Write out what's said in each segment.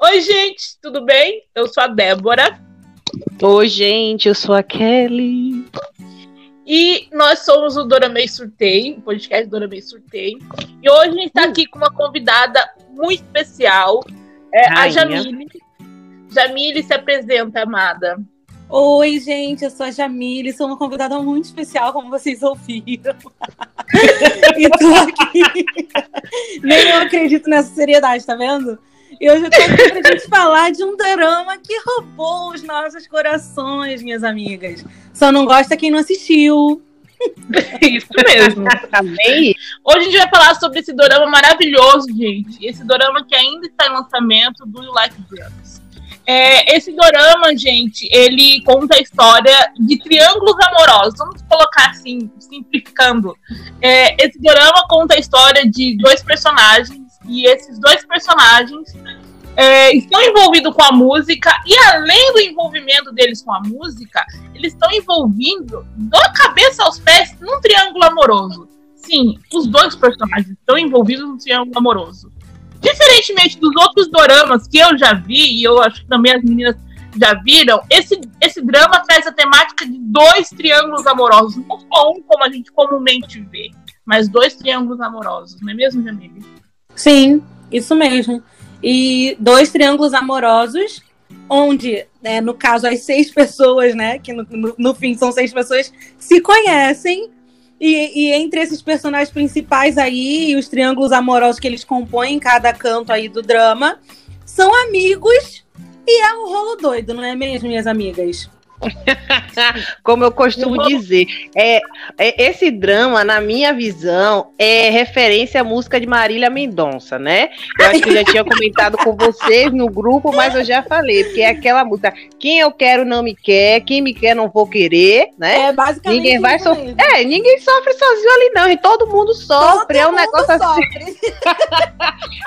Oi, gente, tudo bem? Eu sou a Débora. Oi, gente, eu sou a Kelly. E nós somos o Doramei Surtei, o podcast Doramei Surtei. E hoje a gente está aqui com uma convidada muito especial, é, a Jamile. Jamile se apresenta, amada. Oi, gente, eu sou a Jamile, sou uma convidada muito especial, como vocês ouviram. e tô aqui. Nem eu acredito nessa seriedade, tá vendo? E hoje eu tô aqui pra gente falar de um drama que roubou os nossos corações, minhas amigas. Só não gosta quem não assistiu. Isso mesmo. Também. Hoje a gente vai falar sobre esse dorama maravilhoso, gente. Esse dorama que ainda está em lançamento do You Like Drugs. É, esse dorama, gente, ele conta a história de triângulos amorosos. Vamos colocar assim, simplificando. É, esse dorama conta a história de dois personagens e esses dois personagens é, estão envolvidos com a música e além do envolvimento deles com a música, eles estão envolvindo da cabeça aos pés num triângulo amoroso. Sim, os dois personagens estão envolvidos num triângulo amoroso. Diferentemente dos outros doramas que eu já vi, e eu acho que também as meninas já viram, esse, esse drama traz a temática de dois triângulos amorosos, não só um como a gente comumente vê, mas dois triângulos amorosos, não é mesmo, Jamile? Sim, isso mesmo. E dois triângulos amorosos, onde, né, no caso, as seis pessoas, né, que no, no, no fim são seis pessoas, se conhecem. E, e, entre esses personagens principais aí, os triângulos amorosos que eles compõem em cada canto aí do drama, são amigos e é um rolo doido, não é mesmo, minhas amigas? Como eu costumo dizer, é, é, esse drama, na minha visão, é referência à música de Marília Mendonça, né? Eu acho que eu já tinha comentado com vocês no grupo, mas eu já falei, porque é aquela música, quem eu quero não me quer, quem me quer não vou querer, né? É, basicamente. Ninguém vai sofrer. É, ninguém sofre sozinho ali, não, e todo mundo sofre. Todo é um negócio assim. sofre. assim.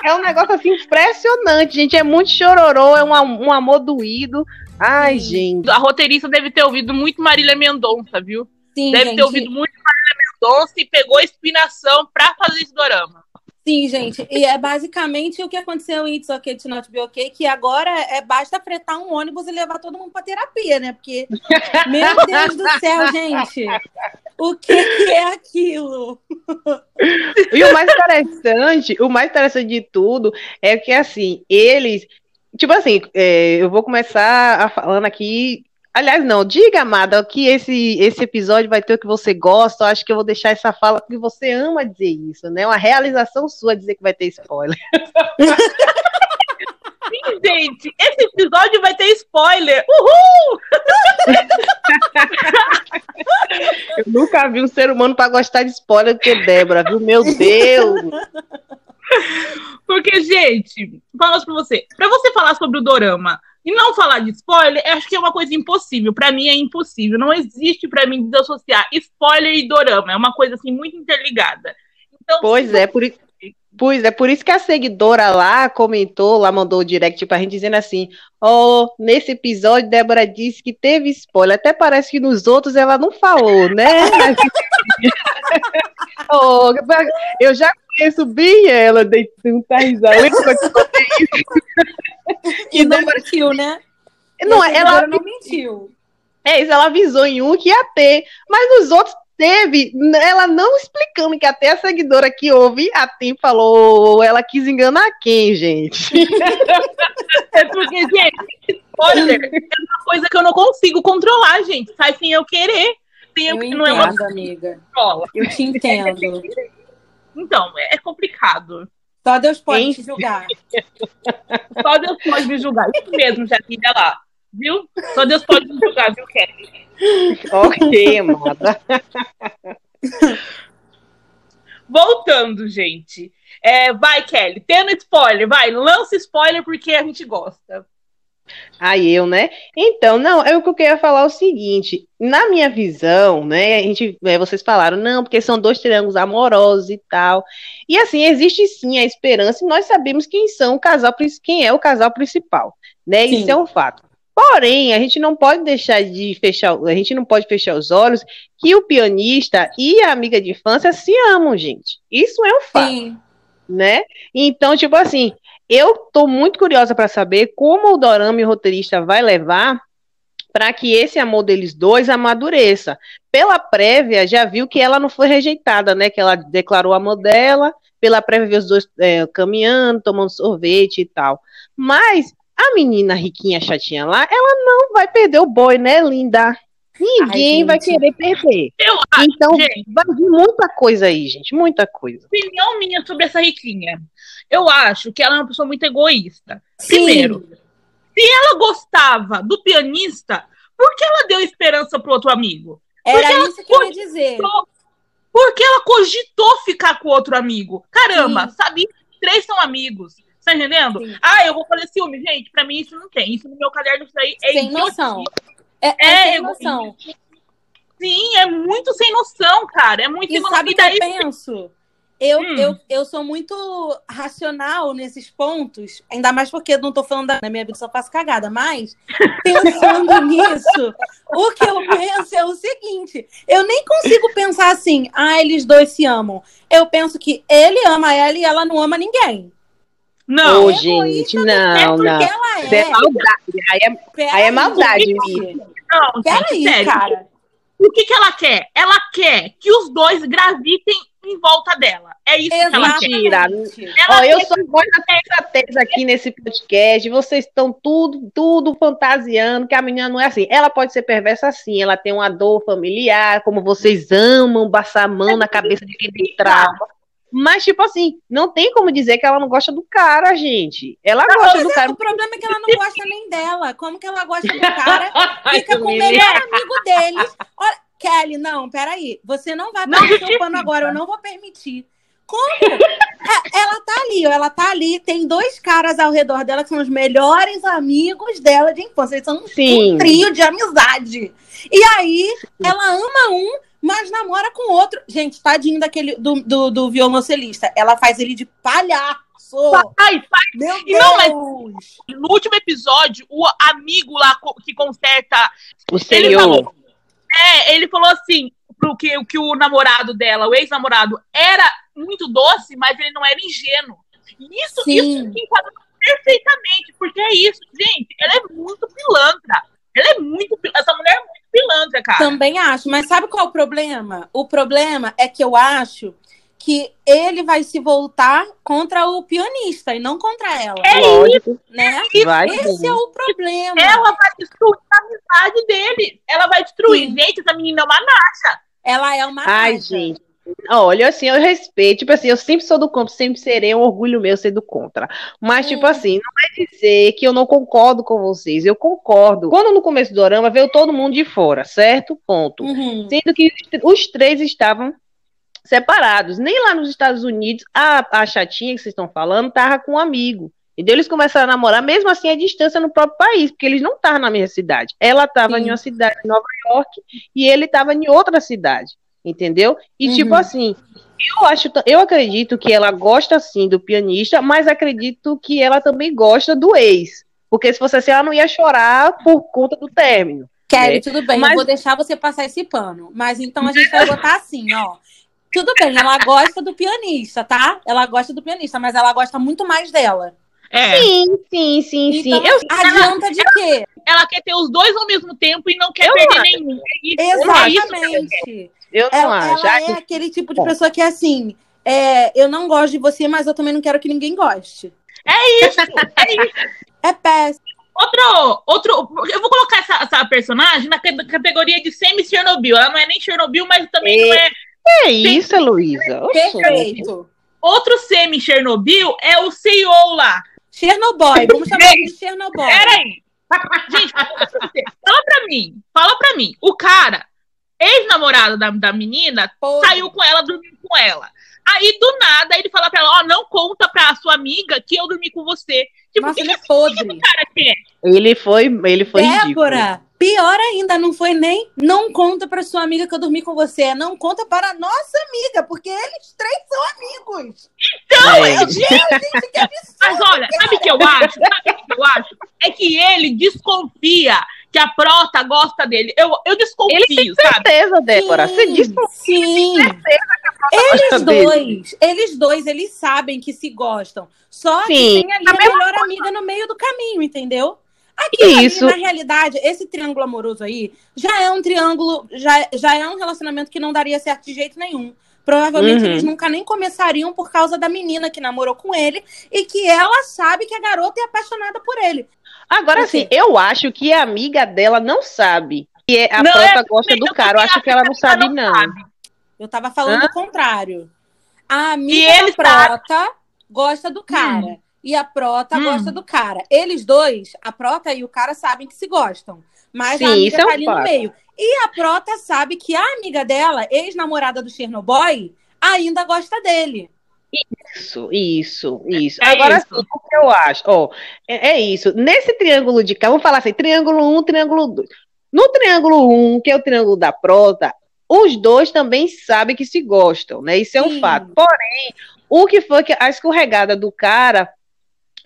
é um negócio assim impressionante, gente. É muito chororô, é um, um amor doído. Ai, gente. A roteirista deve ter ouvido muito Marília Mendonça, viu? Sim, deve gente. ter ouvido muito Marília Mendonça e pegou inspiração pra fazer esse dorama. Sim, gente. E é basicamente o que aconteceu em It's Okay to Not Be Okay, que agora é basta fretar um ônibus e levar todo mundo pra terapia, né? Porque, meu Deus do céu, gente. O que, que é aquilo? E o mais interessante, o mais interessante de tudo é que, assim, eles Tipo assim, é, eu vou começar a falando aqui. Aliás, não, diga, amada, que esse, esse episódio vai ter o que você gosta. Eu acho que eu vou deixar essa fala porque você ama dizer isso, né? Uma realização sua dizer que vai ter spoiler. Sim, gente, esse episódio vai ter spoiler. Uhul! eu nunca vi um ser humano para gostar de spoiler do que Débora, viu? Meu Deus! Porque, gente, falo pra você, pra você falar sobre o dorama e não falar de spoiler, acho que é uma coisa impossível. Para mim é impossível. Não existe para mim desassociar spoiler e dorama. É uma coisa assim muito interligada. Então, pois é, por isso. Pois é, por isso que a seguidora lá comentou, lá mandou o direct pra gente dizendo assim: Ó, oh, nesse episódio, Débora disse que teve spoiler. Até parece que nos outros ela não falou, né? oh, eu já conheço bem ela, dei tanta risada. Eu. E não mentiu, né? Não, ela não mentiu. É isso, ela avisou em um que ia ter, mas nos outros teve, ela não explicando que até a seguidora que ouve a Tim falou, ela quis enganar quem, gente? é porque, gente, spoiler é uma coisa que eu não consigo controlar, gente. Sai sem eu querer. Sem eu, eu entendo, não é uma amiga. Eu te entendo. Então, é complicado. Só Deus pode te julgar. Só Deus pode me julgar. Isso mesmo, Jaquília lá. Viu? Só Deus pode me julgar, viu, Kelly? ok, amada. Voltando, gente. É, vai, Kelly, tendo spoiler, vai, lança spoiler porque a gente gosta. Aí eu, né? Então, não, eu que eu queria falar o seguinte, na minha visão, né, a gente, é, vocês falaram, não, porque são dois triângulos amorosos e tal. E assim, existe sim a esperança, e nós sabemos quem são o casal, quem é o casal principal, né? Sim. Isso é um fato. Porém, a gente não pode deixar de fechar, a gente não pode fechar os olhos que o pianista e a amiga de infância se amam, gente. Isso é um fato. Sim. Né? Então, tipo assim, eu estou muito curiosa para saber como o Dorama e o roteirista vai levar para que esse amor deles dois amadureça. Pela prévia, já viu que ela não foi rejeitada, né? Que ela declarou amor dela, pela prévia viu os dois é, caminhando, tomando sorvete e tal. Mas a menina riquinha, chatinha lá, ela não vai perder o boy, né, linda? Ninguém Ai, vai querer perder. Eu acho, então, gente, vai vir muita coisa aí, gente. Muita coisa. Opinião minha sobre essa riquinha. Eu acho que ela é uma pessoa muito egoísta. Sim. Primeiro, se ela gostava do pianista, por que ela deu esperança pro outro amigo? Era isso que eu ia dizer. Porque ela cogitou ficar com outro amigo. Caramba, Sim. sabia que três são amigos. Tá entendendo? Sim. Ah, eu vou fazer ciúme. Gente, pra mim isso não tem. Isso no meu caderno, isso aí é Sem noção. É, é, é sem noção. Sim, é muito sem noção, cara. É muito e sem noção. Sabe o que eu penso? Eu, hum. eu, eu sou muito racional nesses pontos, ainda mais porque eu não tô falando da minha vida, só faço cagada, mas pensando nisso, o que eu penso é o seguinte: eu nem consigo pensar assim, ah, eles dois se amam. Eu penso que ele ama ela e ela não ama ninguém. Não, oh, gente, não, é não. Ela é. é maldade. Aí é, aí é maldade mesmo. Não, Peraí, sério. cara. O que, que ela quer? Ela quer que os dois gravitem em volta dela. É isso Exatamente. que ela quer. Ela Ó, eu sou muita certeza aqui nesse podcast. Vocês estão tudo, tudo fantasiando que a menina não é assim. Ela pode ser perversa assim. Ela tem uma dor familiar, como vocês amam passar a mão na cabeça de quem tem trauma. Mas, tipo assim, não tem como dizer que ela não gosta do cara, gente. Ela gosta do é, cara. O problema é que ela não gosta nem dela. Como que ela gosta do cara? Fica com o melhor amigo deles. Olha, Kelly, não, peraí. Você não vai passar seu pano agora, eu não vou permitir. Como? É, ela tá ali, ela tá ali, tem dois caras ao redor dela que são os melhores amigos dela de infância. Eles são um trio de amizade. E aí, ela ama um, mas namora com outro. Gente, tadinho daquele do, do, do violoncelista. Ela faz ele de palhaço. Pai, pai. Meu Deus. Não, mas no último episódio, o amigo lá que conserta. O senhor. Falou, é, ele falou assim: pro que, que o namorado dela, o ex-namorado, era muito doce, mas ele não era ingênuo. Isso, Sim. isso enquadra perfeitamente, porque é isso, gente. Ela é muito pilantra. Ela é muito. Essa mulher é muito pilantra, cara. Também acho, mas sabe qual é o problema? O problema é que eu acho que ele vai se voltar contra o pianista e não contra ela. É Lógico. Né? Vai, Esse sim. é o problema. Ela vai destruir a amizade dele. Ela vai destruir. Sim. Gente, essa menina é uma nacha. Ela é uma Ai, nacha. gente. Olha, assim, eu respeito, tipo assim, eu sempre sou do contra, sempre serei um orgulho meu ser do contra. Mas, tipo assim, não vai dizer que eu não concordo com vocês, eu concordo. Quando no começo do Orama veio todo mundo de fora, certo? Ponto. Uhum. Sendo que os três estavam separados. Nem lá nos Estados Unidos, a, a chatinha que vocês estão falando tava com um amigo. E eles começaram a namorar, mesmo assim, a distância no próprio país, porque eles não estavam na mesma cidade. Ela estava em uma cidade em Nova York e ele estava em outra cidade entendeu? E uhum. tipo assim, eu acho, eu acredito que ela gosta sim do pianista, mas acredito que ela também gosta do ex. Porque se fosse assim, ela não ia chorar por conta do término. Kelly, né? tudo bem, mas... eu vou deixar você passar esse pano. Mas então a gente vai botar assim, ó. Tudo bem, ela gosta do pianista, tá? Ela gosta do pianista, mas ela gosta muito mais dela. É. Sim, sim, sim, então, sim. Eu, adianta ela, de quê? Ela quer ter os dois ao mesmo tempo e não quer eu perder acho. nenhum. É Exatamente. Eu não ela, acho. Ela é aquele tipo de pessoa que é assim. É, eu não gosto de você, mas eu também não quero que ninguém goste. É isso, é isso. É péssimo. Outro, outro, eu vou colocar essa, essa personagem na categoria de semi-Chernobyl. Ela não é nem Chernobyl, mas também não é. É isso, Luísa. Perfeito. Outro semi-Chernobyl é o CEO lá. Chernobyl, vamos chamar de Chernobyl. Peraí. Gente, fala pra mim, fala pra mim. O cara ex-namorado da, da menina Porra. saiu com ela, dormiu com ela. Aí, do nada, ele fala pra ela, ó, não conta pra sua amiga que eu dormi com você. Tipo, Nossa, que ele é que podre. esse cara quer? Ele foi, ele foi ridículo. Débora, pior ainda, não foi nem não conta pra sua amiga que eu dormi com você, não conta para a nossa amiga, porque eles três são amigos. Então, É. eu- Gente, que absurdo. Mas olha, sabe o que eu acho? Sabe o que eu acho? É que ele desconfia que a prota gosta dele. Eu, eu desconfio, Ele sabe? Certeza, Débora. Você Sim, disse pra Sim. gosta Eles dele. dois, eles dois, eles sabem que se gostam. Só que Sim. tem ali a melhor amiga no meio do caminho, entendeu? Aqui, Isso. na realidade, esse triângulo amoroso aí já é um triângulo, já, já é um relacionamento que não daria certo de jeito nenhum. Provavelmente Uhum. eles nunca nem começariam por causa da menina que namorou com ele e que ela sabe que a garota é apaixonada por ele. Agora quê? sim, eu acho que a amiga dela não sabe que é- a Não, prota é- gosta do cara. Eu acho que ela não sabe, não. sabe. Eu tava falando Hã? o contrário. A E amiga ele da Prota gosta do cara. E a Prota Hum. gosta do cara. Eles dois, a Prota e o cara, sabem que se gostam. Mas Sim, a amiga isso é um tá ali no fato. meio. E a Prota sabe que a amiga dela, ex-namorada do Chernobyl, ainda gosta dele. Isso, isso, isso. É Agora isso. sim, o que eu acho? Ó, é, é isso. Nesse triângulo de cá, vamos falar assim: triângulo 1, triângulo 2. No triângulo 1, que é o triângulo da prota, os dois também sabem que se gostam, né? Isso é um Sim. fato. Porém, o que foi que a escorregada do cara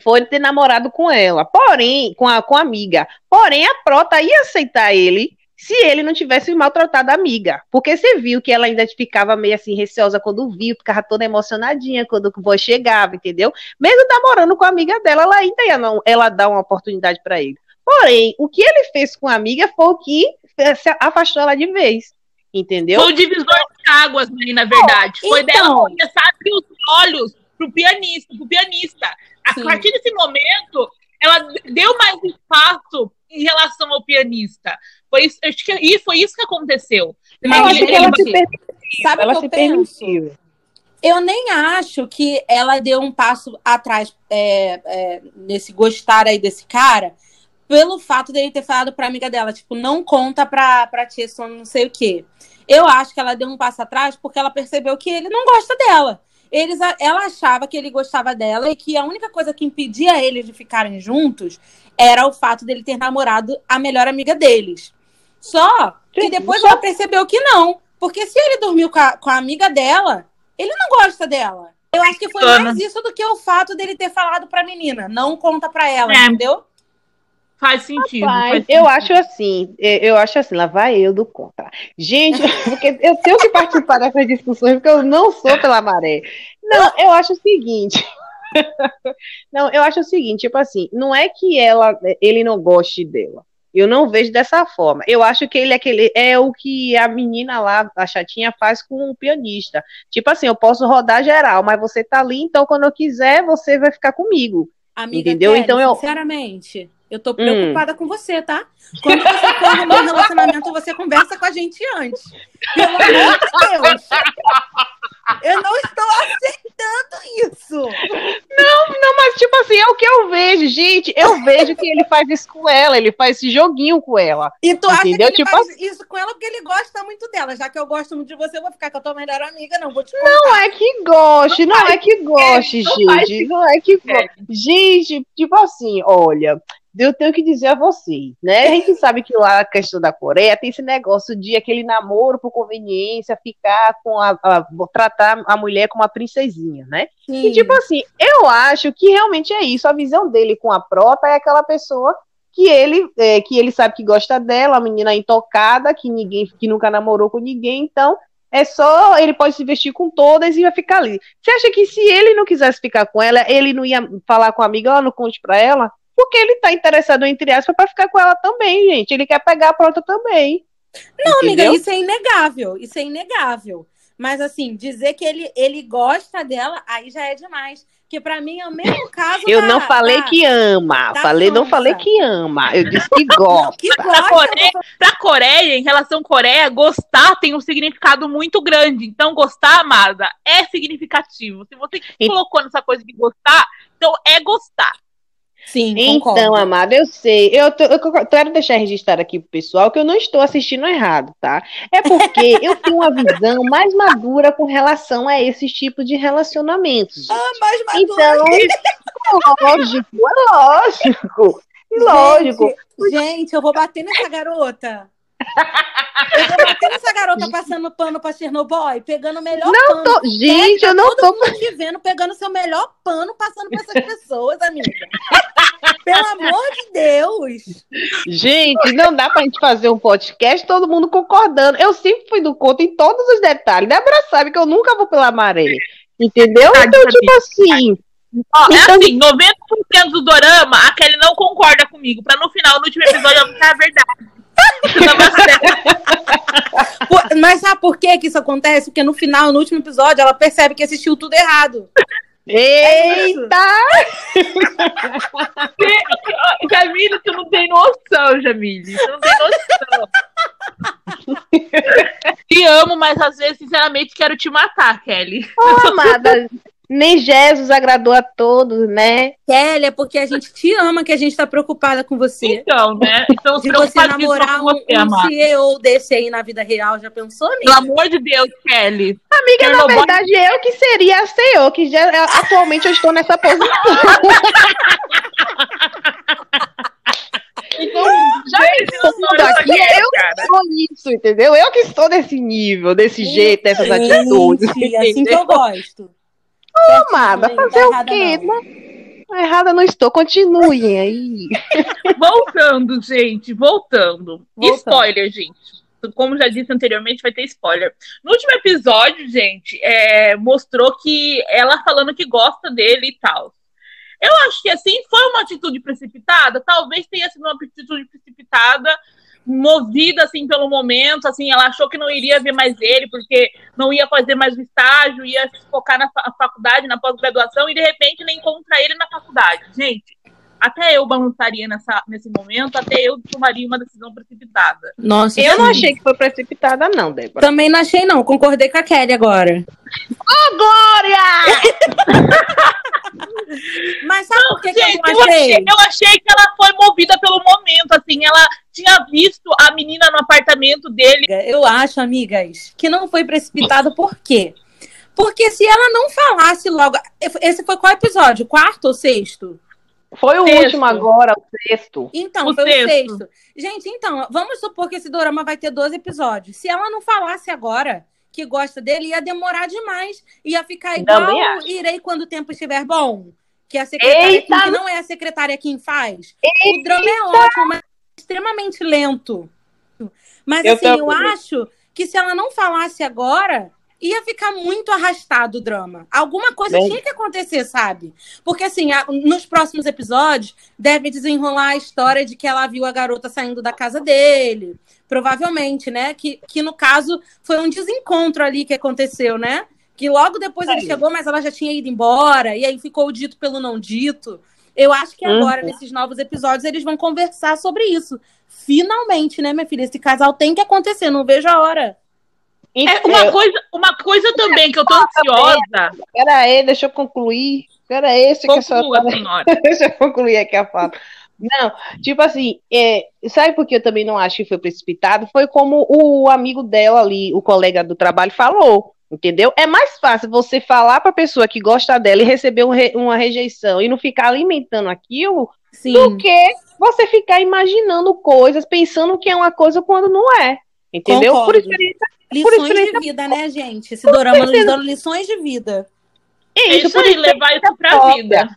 foi ele ter namorado com ela, porém, com a, com a amiga. Porém, a prota ia aceitar ele se ele não tivesse maltratado a amiga. Porque você viu que ela ainda ficava meio assim receosa quando viu, ficava toda emocionadinha quando o boy chegava, entendeu? Mesmo namorando com a amiga dela, ela ainda ia não, ela dá uma oportunidade para ele. Porém, o que ele fez com a amiga foi o que se afastou ela de vez. Entendeu? Foi o divisor de águas, né, na verdade. Foi então. dela começar a abrir os olhos pro pianista, pro pianista. A Sim. partir desse momento, ela deu mais espaço em relação ao pianista. Foi isso, acho que e foi isso que aconteceu. Mas Eu Ele- acho que ela permitiu. Sabe o Ela que se eu penso? permitiu. Eu nem acho que ela deu um passo atrás é, é, nesse gostar aí desse cara, pelo fato dele ter falado pra amiga dela, tipo, não conta pra, pra tia Sônia não sei o quê. Eu acho que ela deu um passo atrás porque ela percebeu que ele não gosta dela. Eles, ela achava que ele gostava dela e que a única coisa que impedia eles de ficarem juntos era o fato dele ter namorado a melhor amiga deles. Só que depois só- ela percebeu que não. Porque se ele dormiu com a, com a amiga dela, ele não gosta dela. Eu acho que foi Ana. mais isso do que o fato dele ter falado pra menina. Não conta pra ela, É. entendeu? Faz sentido. Mas faz eu sentido. acho assim, eu acho assim, lá vai eu do contra. Gente, porque eu tenho que participar dessas discussões, porque eu não sou pela maré. Não, eu acho o seguinte. Não, eu acho o seguinte, tipo assim, não é que ela, ele não goste dela. Eu não vejo dessa forma. Eu acho que ele é aquele é o que a menina lá, a chatinha, faz com o pianista. Tipo assim, eu posso rodar geral, mas você tá ali, então quando eu quiser, você vai ficar comigo. Amiga Entendeu? Kelly, Então eu- sinceramente, eu Hum. tô preocupada com você, tá? Quando você for arrumar um relacionamento, você conversa com a gente antes. Pelo amor de Deus. Eu não estou aceitando isso. Não, mas tipo assim, é o que eu vejo, gente. Eu vejo que ele faz isso com ela, ele faz esse joguinho com ela. E tu acha Entendeu? que ele Tipo faz isso com ela porque ele gosta muito dela. Já que eu gosto muito de você, eu vou ficar com a tua melhor amiga, não. Vou te contar. Não é que goste, não, é que goste, não gente. Não é que goste. Gente, tipo assim, olha, eu tenho que dizer a vocês, né? A gente sabe que lá a questão da Coreia tem esse negócio de aquele namoro por conveniência, ficar com a, a- tratar a mulher como uma princesinha, né? Sim. E tipo assim, eu acho que realmente é isso. A visão dele com a prota é aquela pessoa que ele é, que ele sabe que gosta dela, a menina intocada, que ninguém que nunca namorou com ninguém, então é só ele pode se vestir com todas e vai ficar ali. Você acha que se ele não quisesse ficar com ela, ele não ia falar com a amiga, ó, não conte pra ela? Porque ele tá interessado entre aspas pra ficar com ela também, gente. Ele quer pegar a prota também. Não, amiga, Entendeu? isso é inegável. Isso é inegável. Mas assim, dizer que ele, ele gosta dela, aí já é demais. Que pra mim é o mesmo caso Eu da- não falei da- que ama, falei, não Sansa. falei que ama. Eu disse que gosta. Que Pra gosta. Coreia, pra Coreia, em relação à Coreia, gostar tem um significado muito grande. Então, gostar, amada, é significativo. Se você E- colocou nessa coisa de gostar, então é gostar. Sim, Então, concordo. amada, eu sei. Eu, tô- eu quero deixar registrado aqui pro pessoal que eu não estou assistindo errado, tá? É porque eu tenho uma visão mais madura com relação a esses tipos de relacionamentos. Ah, mas Então, é lógico, é lógico. E lógico. Gente, gente, eu vou bater nessa garota. Eu bater nessa garota passando pano pra Chernobyl, pegando o melhor pano. Tô- gente, eu não Todo tô. mundo te vendo, pegando seu melhor pano, passando pra essas pessoas, amiga. Pelo amor de Deus. Gente, não dá pra gente fazer um podcast todo mundo concordando. Eu sempre fui do conto em todos os detalhes. Débora sabe que eu nunca vou pela maré. Entendeu? Então, tipo assim. Ó, é Então- assim, 90% do dorama, a Kelly não concorda comigo. Pra no final, no último episódio, eu ficar a verdade. Por- Mas sabe por que que isso acontece? Porque no final, no último episódio, ela percebe que assistiu tudo errado. É. Eita! Jamile, tu não tem noção, Jamile. Tu não tem noção. te amo, mas às vezes, sinceramente, quero te matar, Kelly. Ô, amada, nem Jesus agradou a todos, né? Kelly, é porque a gente te ama, que a gente tá preocupada com você. Então, né? Estamos De você namorar com um, você, um. CEO desse aí na vida real, já pensou nisso? Pelo amor de Deus, Kelly. Amiga, na Chernobyl- verdade, eu que seria a CEO, que já, atualmente eu estou nessa posição. Então, Gente, eu tudo tô aqui é eu cara. que sou isso, entendeu? Eu que estou nesse nível, desse jeito, dessas atitudes. Assim que eu gosto. Amada, Certinho, fazer tá o quê? não. Não, errada não estou, continuem aí. Voltando, gente, voltando. Voltando. Spoiler, gente. Como já disse anteriormente, vai ter spoiler. No último episódio, gente, é, mostrou que ela falando que gosta dele e tal. Eu acho que assim foi uma atitude precipitada. Talvez tenha sido uma atitude precipitada, movida assim pelo momento. Assim, ela achou que não iria ver mais ele porque não ia fazer mais o estágio, ia se focar na fa- faculdade, na pós-graduação e de repente nem encontra ele na faculdade. Gente, até eu balançaria nessa, nesse momento, até eu tomaria uma decisão precipitada. Nossa, Eu não sim. achei que foi precipitada, não, Débora. Também não achei, não. Concordei com a Kelly agora. Glória! Mas sabe por que, que Gente, eu eu não achei? achei, eu achei que ela foi movida pelo momento, assim, ela tinha visto a menina no apartamento dele. Eu acho, amigas, que não foi precipitado por quê? Porque se ela não falasse logo. Esse foi qual episódio? Quarto ou sexto? Foi o Sexto. último agora, o sexto. Então, O foi sexto. o sexto. Gente, então, vamos supor que esse dorama vai ter 12 episódios. Se ela não falasse agora que gosta dele, ia demorar demais. Ia ficar igual. Irei quando o tempo estiver bom. Que a secretária Eita! Kim, que não é a secretária quem faz. O drama é ótimo, mas é extremamente lento. Mas Eu assim, eu acho que se ela não falasse agora, ia ficar muito arrastado o drama. Alguma coisa Bem. tinha que acontecer, sabe? Porque assim, a- nos próximos episódios, deve desenrolar a história de que ela viu a garota saindo da casa dele. Provavelmente, né? Que, que no caso foi um desencontro ali que aconteceu, né? Que logo depois ele Aí. chegou, mas ela já tinha ido embora, e aí ficou o dito pelo não dito. Eu acho que agora, Uhum. nesses novos episódios, eles vão conversar sobre isso. Finalmente, né, minha filha? Esse casal tem que acontecer, não vejo a hora. É, uma, coisa, uma coisa também que eu tô ansiosa. Pera aí, deixa eu concluir. Pera aí, você que a senhora Conclua, senhora. Deixa eu concluir aqui a fala. Não, tipo assim, é, sabe por que eu também não acho que foi precipitado? Foi como o amigo dela ali, o colega do trabalho, falou. Entendeu? É mais fácil você falar pra pessoa que gosta dela e receber um re- uma rejeição e não ficar alimentando aquilo Sim. do que você ficar imaginando coisas, pensando que é uma coisa quando não é. Entendeu? Concordo. Por experiência. Lições experiência- de vida, né, gente? Esse dorama nos dando lições de vida. É isso por aí, levar isso pra própria. vida.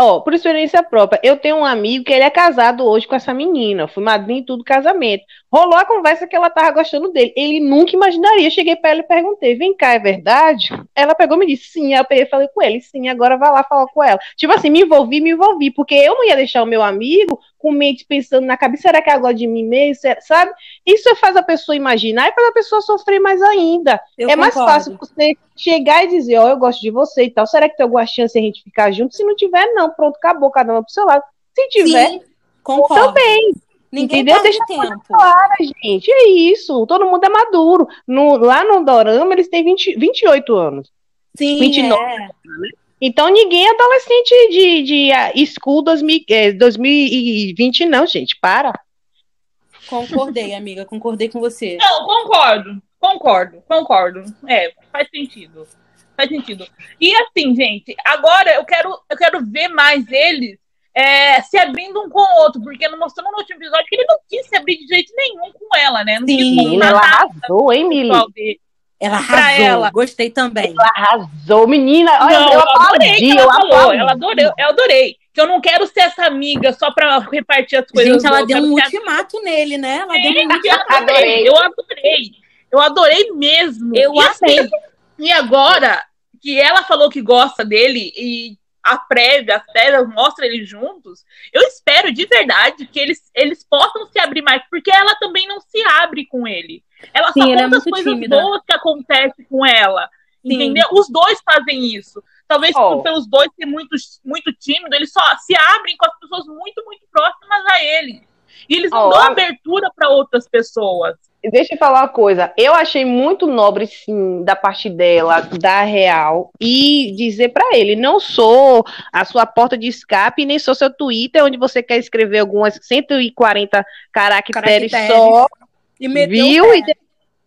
Ó, por experiência própria, eu tenho um amigo que ele é casado hoje com essa menina. Eu fui madrinha e tudo do casamento. Rolou a conversa que ela tava gostando dele. Ele nunca imaginaria. Eu cheguei pra ela e perguntei: vem cá, é verdade? Ela pegou e me disse: sim. Aí eu peguei e falei com ele: sim, agora vai lá falar com ela. Tipo assim, me envolvi, me envolvi. Porque eu não ia deixar o meu amigo com mente pensando na cabeça: será que ela gosta de mim mesmo? Sabe? Isso faz a pessoa imaginar e faz a pessoa sofrer mais ainda. Eu é mais concordo. fácil você chegar e dizer, ó, eu gosto de você e tal. Será que tem alguma chance de a gente ficar junto? Se não tiver, não, pronto, acabou, cada um pro seu lado. Se tiver, Sim, concordo. também, Ninguém entendeu? Deixa tempo. clara, gente. É isso. Todo mundo é maduro. No, lá no Dorama, eles têm 20, 28 anos. Sim, 29. é. Então ninguém é adolescente de, de uh, school 2000, eh, 2020, não, gente. Para. Concordei, amiga, concordei com você. Não, concordo, concordo, concordo. É, faz sentido. Faz sentido. E assim, gente, agora eu quero, eu quero ver mais eles é, se abrindo um com o outro, porque não mostrou no último episódio que ele não quis se abrir de jeito nenhum com ela, né? Não Sim, ela arrasou, hein, Mili? Ela arrasou, ela. gostei também. Ela arrasou, menina. Olha, não, eu, aplaudi, ela eu falou. Ela adorei, eu adorei. Que eu não quero ser essa amiga só pra repartir as coisas. Gente, ela deu um ultimato nele, né? Ela deu um ultimato. Eu adorei, eu adorei. Eu adorei mesmo. Eu e amei. Assim, e agora que ela falou que gosta dele e a prévia, as prévias mostra eles juntos, eu espero de verdade que eles, eles possam se abrir mais, porque ela também não se abre com ele. Ela Sim, só conta é as coisas tímida. boas que acontecem com ela. Sim. Entendeu? Os dois fazem isso. Talvez oh. pelos dois ser muito, muito tímido, eles só se abrem com as pessoas muito, muito próximas a ele. E eles não oh, dão a... abertura para outras pessoas. Deixa eu falar uma coisa. Eu achei muito nobre, sim, da parte dela, da Real, e dizer para ele: não sou a sua porta de escape, nem sou seu Twitter, onde você quer escrever algumas 140 caracteres, caracteres. só. E viu? E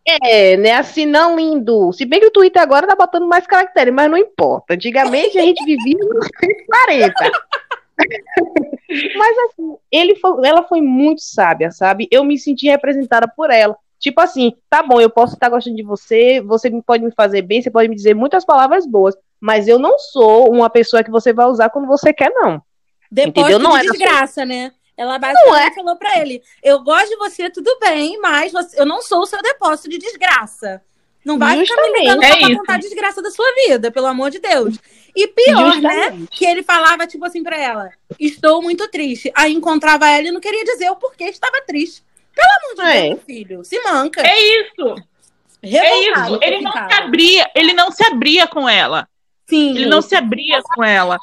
é, né? Assim, não lindo. Se bem que o Twitter agora tá botando mais caracteres, mas não importa. Antigamente a gente vivia nos 140. Mas assim, ele foi, ela foi muito sábia, sabe? Eu me senti representada por ela. Tipo assim, tá bom, eu posso estar gostando de você, você pode me fazer bem, você pode me dizer muitas palavras boas, mas eu não sou uma pessoa que você vai usar quando você quer, não. Depois Entendeu? não de é desgraça, né? Ela basicamente é. falou para ele: Eu gosto de você, tudo bem, mas você, eu não sou o seu depósito de desgraça. Não vai Justamente. ficar me ligando é pra contar a desgraça da sua vida, pelo amor de Deus. E pior, né, Justamente. né? Que ele falava, tipo assim, pra ela: Estou muito triste. Aí encontrava ela e não queria dizer o porquê estava triste. Pelo amor de é. Deus, filho, se manca. É isso. Revoltado, é isso. Ele não se abria, ele não se abria com ela. Sim. Ele não se abria com ela.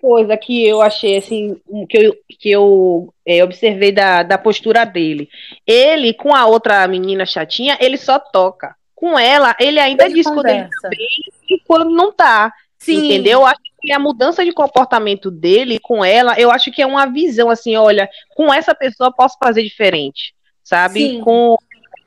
Coisa que eu achei assim, que eu, que eu é, observei da, da postura dele. Ele, com a outra menina chatinha, ele só toca. Com ela, ele ainda ele discute bem e quando não tá. Sim. Entendeu? Eu acho que a mudança de comportamento dele com ela, eu acho que é uma visão assim, olha, com essa pessoa eu posso fazer diferente, sabe? Sim. Com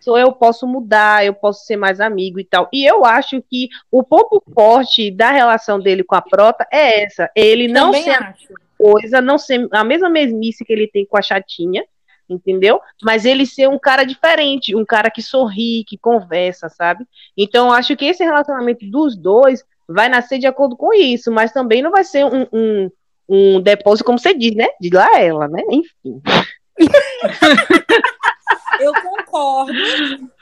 pessoa eu posso mudar, eu posso ser mais amigo e tal. E eu acho que o ponto forte da relação dele com a Prota é essa, ele não Também ser acho. coisa, não ser a mesma mesmice que ele tem com a chatinha, entendeu? Mas ele ser um cara diferente, um cara que sorri, que conversa, sabe? Então acho que esse relacionamento dos dois vai nascer de acordo com isso, mas também não vai ser um, um, um depósito, como você diz, né? De lá ela, né? Enfim. Eu concordo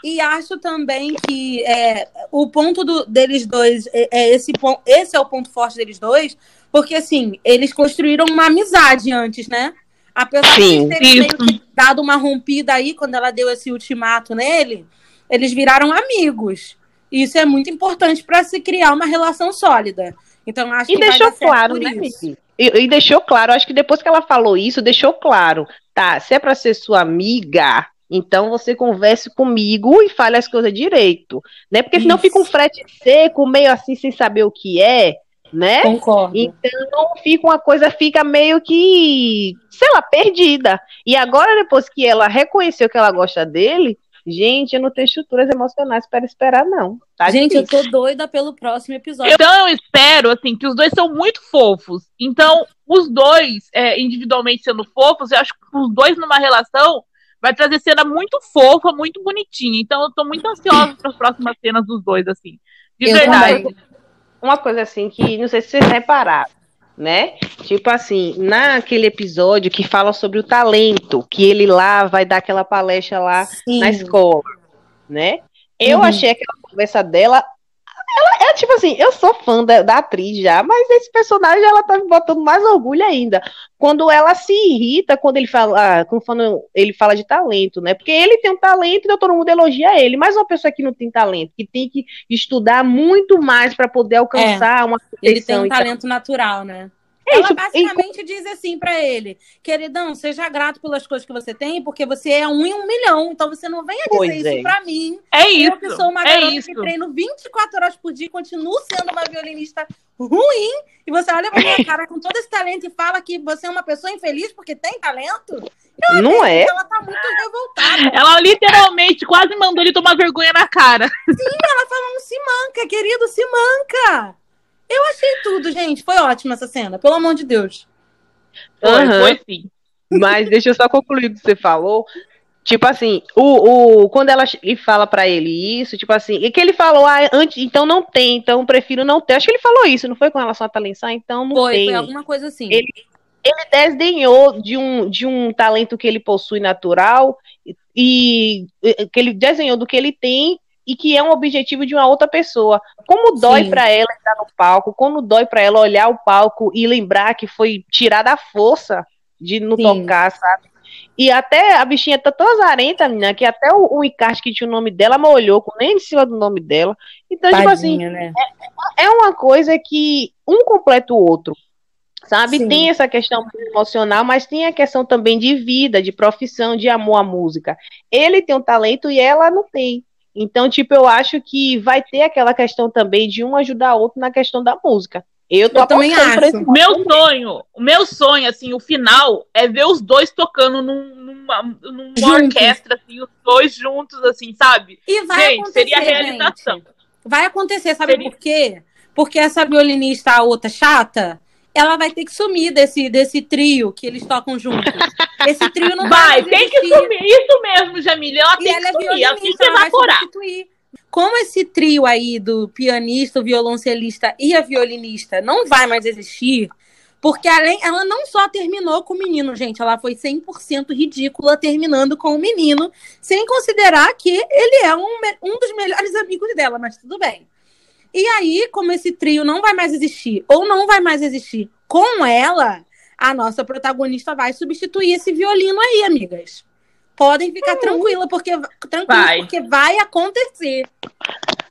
e acho também que é, o ponto do, deles dois é, é, esse ponto, esse é o ponto forte deles dois, porque assim eles construíram uma amizade antes, né? Apesar Sim, de terem dado uma rompida aí quando ela deu esse ultimato nele, eles viraram amigos. Isso é muito importante para se criar uma relação sólida. Então, acho e que deixou claro, né, e, e, deixou claro, acho que depois que ela falou isso, deixou claro, tá? Se é para ser sua amiga, então você converse comigo e fale as coisas direito, né? Porque senão isso. fica um frete seco, meio assim, sem saber o que é, né? Concordo. Então fica uma coisa, fica meio que, sei lá, perdida. E agora, depois que ela reconheceu que ela gosta dele, Gente, eu não tenho estruturas emocionais para esperar, não. Tá Gente, difícil. eu tô doida pelo próximo episódio. Então eu espero, assim, que os dois são muito fofos. Então, os dois, é, individualmente sendo fofos, eu acho que os dois numa relação vai trazer cena muito fofa, muito bonitinha. Então, eu tô muito ansiosa para as próximas cenas dos dois, assim. De eu verdade. Também. Uma coisa assim que não sei se vocês repararam né? Tipo assim, naquele episódio que fala sobre o talento, que ele lá vai dar aquela palestra lá Sim. na escola, né? Eu uhum. achei aquela conversa dela ela é tipo assim, eu sou fã da, da, atriz já, mas esse personagem ela tá me botando mais orgulho ainda. Quando ela se irrita, quando ele fala, ah, quando ele fala de talento, né? Porque ele tem um talento e todo mundo elogia ele, mas uma pessoa que não tem talento, que tem que estudar muito mais para poder alcançar é, uma Ele tem um talento natural, né? É ela basicamente e... diz assim para ele: queridão, seja grato pelas coisas que você tem, porque você é um em um milhão. Então você não venha dizer pois isso é. para mim. É isso. Eu que sou uma é garota isso. que treino 24 horas por dia e continuo sendo uma violinista ruim. E você olha pra minha cara com todo esse talento e fala que você é uma pessoa infeliz porque tem talento. Eu não é? Ela tá muito revoltada. Ela literalmente quase mandou ele tomar vergonha na cara. Sim, ela falou: se manca, querido, se manca. Eu achei tudo, gente. Foi ótima essa cena, pelo amor de Deus. Foi, uhum. foi sim. Mas deixa eu só concluir o que você falou. Tipo assim, o, o, quando ela fala para ele isso, tipo assim, e que ele falou, ah, antes, então não tem, então prefiro não ter. Acho que ele falou isso, não foi com relação a talensar, então não foi, tem. Foi alguma coisa assim. Ele, ele desdenhou de um, de um talento que ele possui natural e, e que ele desenhou do que ele tem e que é um objetivo de uma outra pessoa. Como dói para ela estar no palco, como dói para ela olhar o palco e lembrar que foi tirada a força de não Sim. tocar, sabe? E até a bichinha tá tão azarenta, menina, que até o, o encarte que tinha o nome dela molhou com nem em cima do nome dela. Então, Tadinha, tipo assim, né? é, é uma coisa que um completa o outro sabe? Sim. Tem essa questão emocional, mas tem a questão também de vida, de profissão, de amor à música. Ele tem um talento e ela não tem. Então, tipo, eu acho que vai ter aquela questão também de um ajudar o outro na questão da música. Eu, eu também acho. Meu sonho, o meu sonho, assim, o final é ver os dois tocando num, numa, numa orquestra, assim, os dois juntos, assim, sabe? E vai gente, seria a realização. Gente. Vai acontecer, sabe seria... por quê? Porque essa violinista, a outra chata, ela vai ter que sumir desse, desse trio que eles tocam juntos. Esse trio não vai. Vai, tem que sumir. Isso mesmo, Jamília. Ela e tem ela que é sumir. Ela tem que evaporar. Como esse trio aí do pianista, o violoncelista e a violinista não vai mais existir, porque além, ela não só terminou com o menino, gente, ela foi 100% ridícula terminando com o menino, sem considerar que ele é um, um dos melhores amigos dela, mas tudo bem. E aí, como esse trio não vai mais existir, ou não vai mais existir com ela, a nossa protagonista vai substituir esse violino aí, amigas. Podem ficar uhum. tranquila, porque, tranquila vai. porque vai acontecer.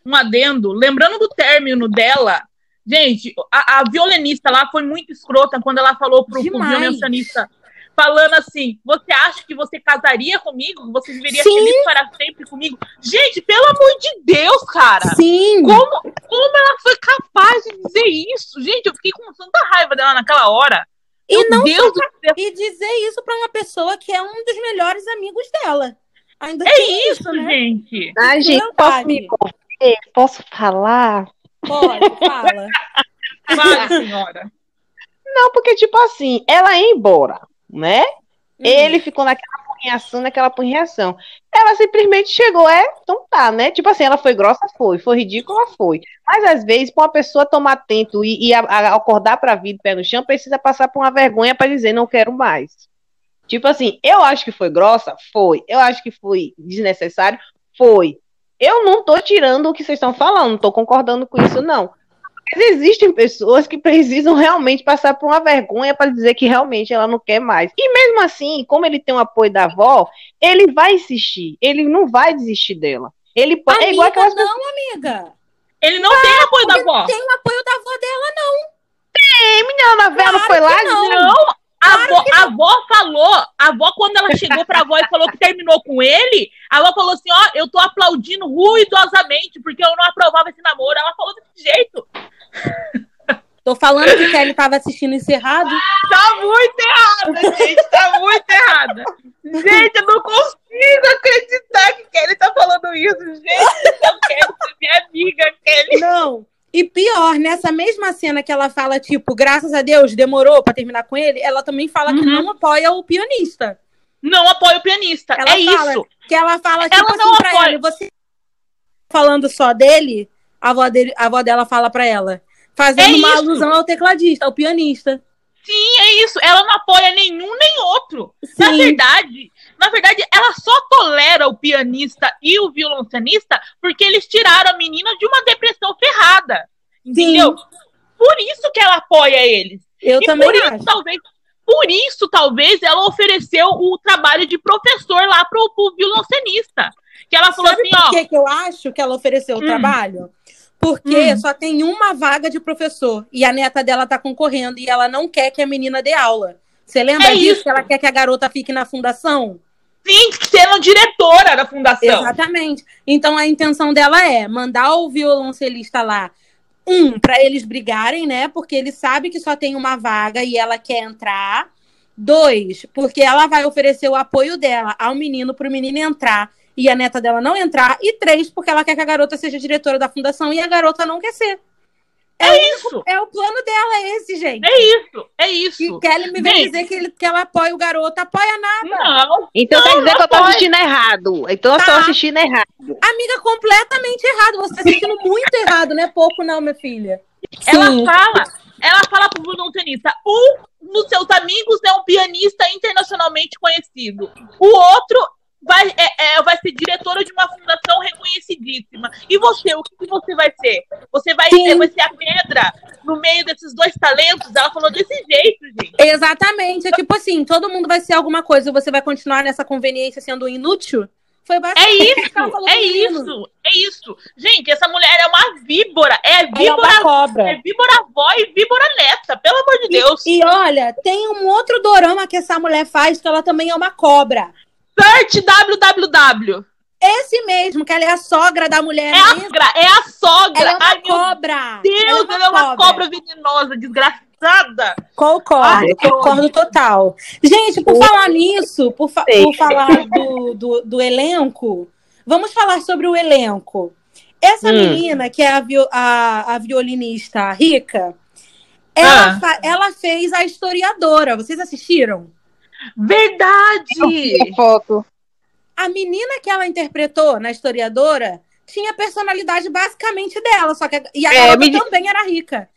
Um adendo, lembrando do término dela, gente, a, a violinista lá foi muito escrota quando ela falou pro, pro violonista falando assim: você acha que você casaria comigo? Você viveria Sim. feliz para sempre comigo? Gente, pelo amor de Deus, cara! Sim! Como, como ela foi capaz de dizer isso? Gente, eu fiquei com tanta raiva dela naquela hora. E Meu não Deus e dizer isso para uma pessoa que é um dos melhores amigos dela. Ainda é isso, né? gente. Ai, gente, posso me conter? Posso falar? Pode, fala. Fala, senhora. Não, porque, tipo assim, ela ia embora né? Uhum. Ele ficou naquela punhação, naquela punhação. Ela simplesmente chegou, é, então tá, né? Tipo assim, ela foi grossa, foi, foi ridícula, foi. Mas às vezes, para uma pessoa tomar tempo e, e a, a acordar para a vida pé no chão, precisa passar por uma vergonha para dizer não quero mais. Tipo assim, eu acho que foi grossa, foi. Eu acho que foi desnecessário, foi. Eu não tô tirando o que vocês estão falando, não tô concordando com isso, não. Mas existem pessoas que precisam realmente passar por uma vergonha para dizer que realmente ela não quer mais. E mesmo assim, como ele tem o apoio da avó, ele vai insistir. Ele não vai desistir dela. Ele pode. Amiga, é igual aquelas não, amiga. Ele não ah, tem apoio da avó. Tem o apoio da avó dela, não. Tem, menina, a Vera claro foi lá e não. não. A, avó, a avó falou, a avó, quando ela chegou pra avó e falou que terminou com ele, a avó falou assim: Ó, eu tô aplaudindo ruidosamente, porque eu não aprovava esse namoro. Ela falou desse jeito. Tô falando que Kelly tava assistindo encerrado. Tá muito errada, gente. Tá muito errada. Gente, eu não consigo acreditar que Kelly tá falando isso. Gente, eu quero ser minha amiga, Kelly. Não. E pior, nessa mesma cena que ela fala, tipo, graças a Deus, demorou para terminar com ele, ela também fala uhum. que não apoia o pianista. Não apoia o pianista. Ela é fala, isso. Que ela fala, tipo, ela assim, não apoia. Ele, você falando só dele, a avó, dele, a avó dela fala para ela. Fazendo é uma alusão ao tecladista, ao pianista. Sim, é isso. Ela não apoia nenhum nem outro. Sim. Na verdade, na verdade, ela só tolera o pianista e o violoncenista porque eles tiraram a menina de uma depressão ferrada. Entendeu? Sim. Por isso que ela apoia eles. Eu e também por acho. isso, talvez, por isso, talvez, ela ofereceu o trabalho de professor lá pro, pro violoncenista. Que ela falou Sabe assim, por que, que eu acho que ela ofereceu hum. o trabalho? Porque hum. só tem uma vaga de professor e a neta dela tá concorrendo e ela não quer que a menina dê aula. Você lembra é disso? Que ela quer que a garota fique na fundação? Sim, sendo diretora da fundação. Exatamente. Então a intenção dela é mandar o violoncelista lá um, para eles brigarem, né? Porque ele sabe que só tem uma vaga e ela quer entrar. Dois, porque ela vai oferecer o apoio dela ao menino para o menino entrar e a neta dela não entrar. E três, porque ela quer que a garota seja diretora da fundação e a garota não quer ser. É, é isso. É o plano dela, é esse, gente. É isso, é isso. E Kelly me vem dizer que, ele, que ela apoia o garoto, apoia nada. Não. Então não, quer dizer que eu tô assistindo errado. Então tá. eu tô assistindo errado. Amiga, completamente errado. Você tá assistindo muito errado, não é pouco, não, minha filha. Sim. Ela fala, ela fala pro Bruno Tenista, um dos seus amigos é um pianista internacionalmente conhecido. O outro vai, é, é, vai ser diretora de uma fundação reconhecidíssima. E você, o que você vai ser? Você vai, é, vai ser a pedra no meio desses dois talentos? Ela falou desse jeito, gente. Exatamente. É tipo assim, todo mundo vai ser alguma coisa. Você vai continuar nessa conveniência sendo inútil? Foi é isso, é isso, é isso. Gente, essa mulher é uma víbora. É víbora, é, cobra. é víbora avó e víbora neta, pelo amor de Deus. E, e olha, tem um outro dorama que essa mulher faz que ela também é uma cobra. Search www. Esse mesmo, que ela é a sogra da mulher. É a sogra, é a sogra. Ela é uma Ai, cobra. Deus, ela é uma, ela é uma cobra. cobra venenosa, desgraçada. Concordo, Ai, concordo total. Gente, por falar nisso, por, fa por falar do, do, do, elenco, vamos falar sobre o elenco. Essa hum. menina, que é a, a, a violinista rica, ela, ah. ela fez a historiadora. Vocês assistiram? Verdade! A foto. A menina que ela interpretou na historiadora tinha a personalidade basicamente dela, só que a, e a é, me... também era rica.